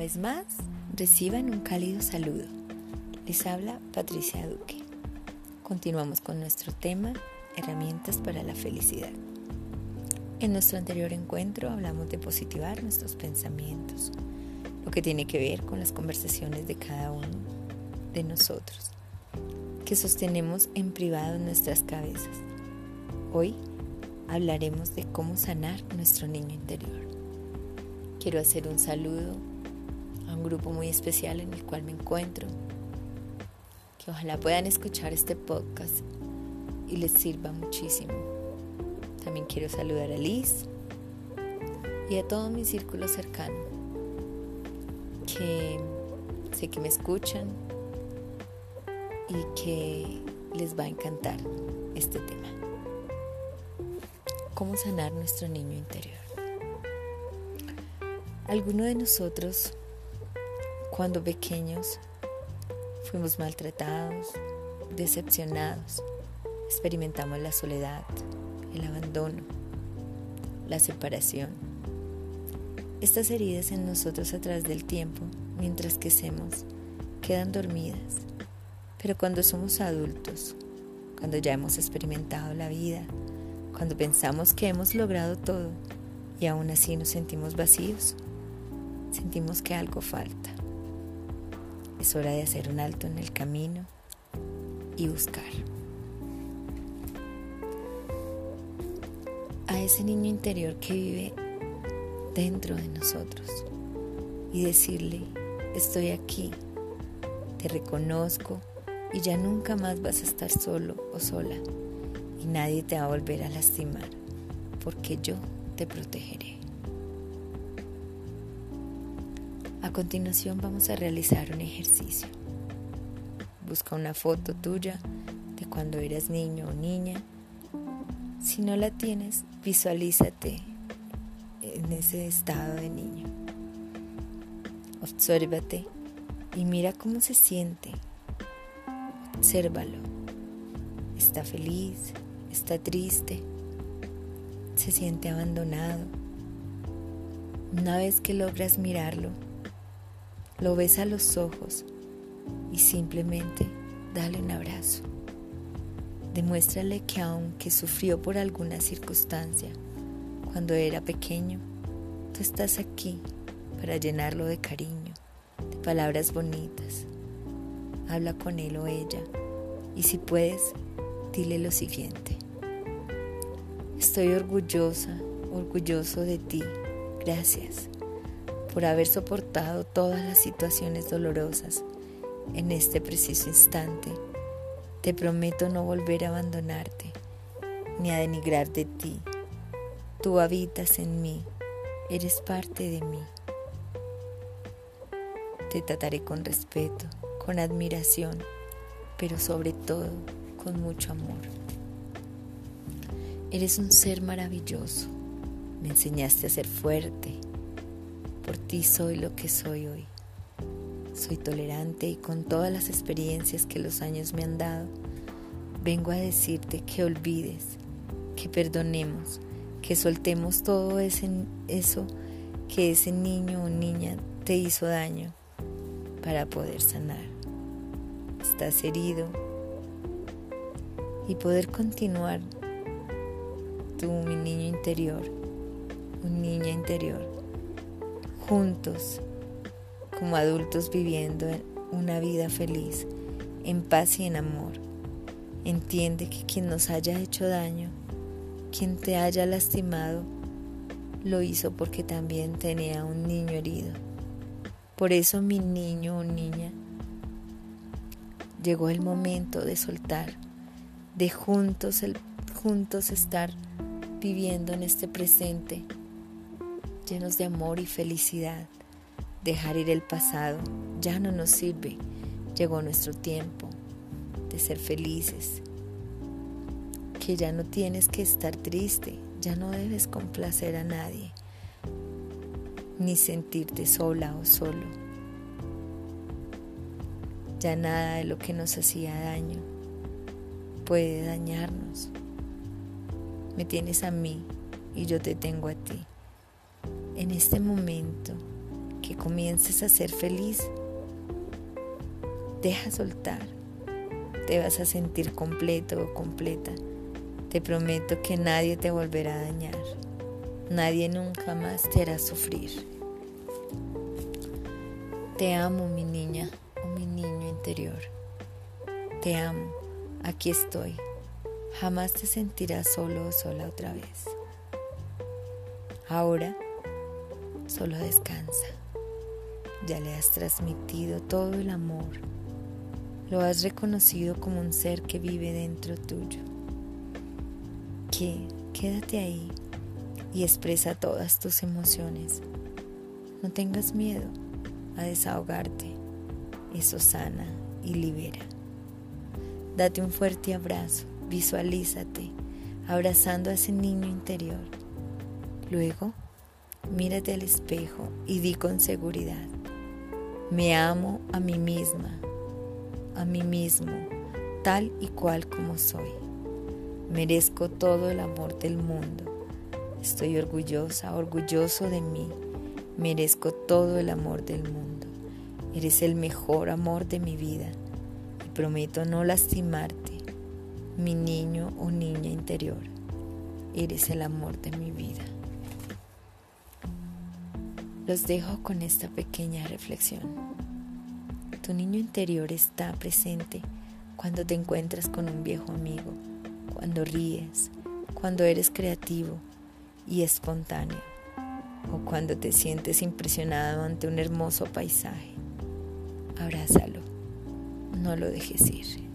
vez más, reciban un cálido saludo. Les habla Patricia Duque. Continuamos con nuestro tema, herramientas para la felicidad. En nuestro anterior encuentro hablamos de positivar nuestros pensamientos, lo que tiene que ver con las conversaciones de cada uno de nosotros, que sostenemos en privado en nuestras cabezas. Hoy hablaremos de cómo sanar nuestro niño interior. Quiero hacer un saludo un grupo muy especial en el cual me encuentro, que ojalá puedan escuchar este podcast y les sirva muchísimo. También quiero saludar a Liz y a todo mi círculo cercano, que sé que me escuchan y que les va a encantar este tema. ¿Cómo sanar nuestro niño interior? Algunos de nosotros, cuando pequeños, fuimos maltratados, decepcionados, experimentamos la soledad, el abandono, la separación. Estas heridas en nosotros a través del tiempo, mientras crecemos, quedan dormidas. Pero cuando somos adultos, cuando ya hemos experimentado la vida, cuando pensamos que hemos logrado todo y aún así nos sentimos vacíos, sentimos que algo falta. Es hora de hacer un alto en el camino y buscar. A ese niño interior que vive dentro de nosotros y decirle, estoy aquí, te reconozco y ya nunca más vas a estar solo o sola y nadie te va a volver a lastimar porque yo te protegeré. A continuación vamos a realizar un ejercicio. Busca una foto tuya de cuando eras niño o niña. Si no la tienes, visualízate en ese estado de niño. Obsérvate y mira cómo se siente. Obsérvalo. Está feliz, está triste, se siente abandonado. Una vez que logras mirarlo, lo ves a los ojos y simplemente dale un abrazo. Demuéstrale que aunque sufrió por alguna circunstancia cuando era pequeño, tú estás aquí para llenarlo de cariño, de palabras bonitas. Habla con él o ella y si puedes, dile lo siguiente. Estoy orgullosa, orgulloso de ti. Gracias por haber soportado todas las situaciones dolorosas en este preciso instante. Te prometo no volver a abandonarte ni a denigrar de ti. Tú habitas en mí, eres parte de mí. Te trataré con respeto, con admiración, pero sobre todo con mucho amor. Eres un ser maravilloso. Me enseñaste a ser fuerte, por ti soy lo que soy hoy. Soy tolerante y con todas las experiencias que los años me han dado, vengo a decirte que olvides, que perdonemos, que soltemos todo ese, eso que ese niño o niña te hizo daño para poder sanar. Estás herido y poder continuar tú, mi niño interior, un niña interior juntos como adultos viviendo una vida feliz, en paz y en amor. Entiende que quien nos haya hecho daño, quien te haya lastimado, lo hizo porque también tenía un niño herido. Por eso mi niño o niña, llegó el momento de soltar, de juntos, el, juntos estar viviendo en este presente llenos de amor y felicidad. Dejar ir el pasado ya no nos sirve. Llegó nuestro tiempo de ser felices. Que ya no tienes que estar triste, ya no debes complacer a nadie, ni sentirte sola o solo. Ya nada de lo que nos hacía daño puede dañarnos. Me tienes a mí y yo te tengo a ti en este momento que comiences a ser feliz. Deja soltar. Te vas a sentir completo o completa. Te prometo que nadie te volverá a dañar. Nadie nunca más te hará sufrir. Te amo, mi niña o mi niño interior. Te amo. Aquí estoy. Jamás te sentirás solo o sola otra vez. Ahora solo descansa. Ya le has transmitido todo el amor. Lo has reconocido como un ser que vive dentro tuyo. Que quédate ahí y expresa todas tus emociones. No tengas miedo a desahogarte. Eso sana y libera. Date un fuerte abrazo. Visualízate abrazando a ese niño interior. Luego, mírate al espejo y di con seguridad, me amo a mí misma, a mí mismo, tal y cual como soy. Merezco todo el amor del mundo. Estoy orgullosa, orgulloso de mí. Merezco todo el amor del mundo. Eres el mejor amor de mi vida y prometo no lastimarte, mi niño o niña interior. Eres el amor de mi vida. Los dejo con esta pequeña reflexión. Tu niño interior está presente cuando te encuentras con un viejo amigo, cuando ríes, cuando eres creativo y espontáneo, o cuando te sientes impresionado ante un hermoso paisaje. Abrázalo, no lo dejes ir.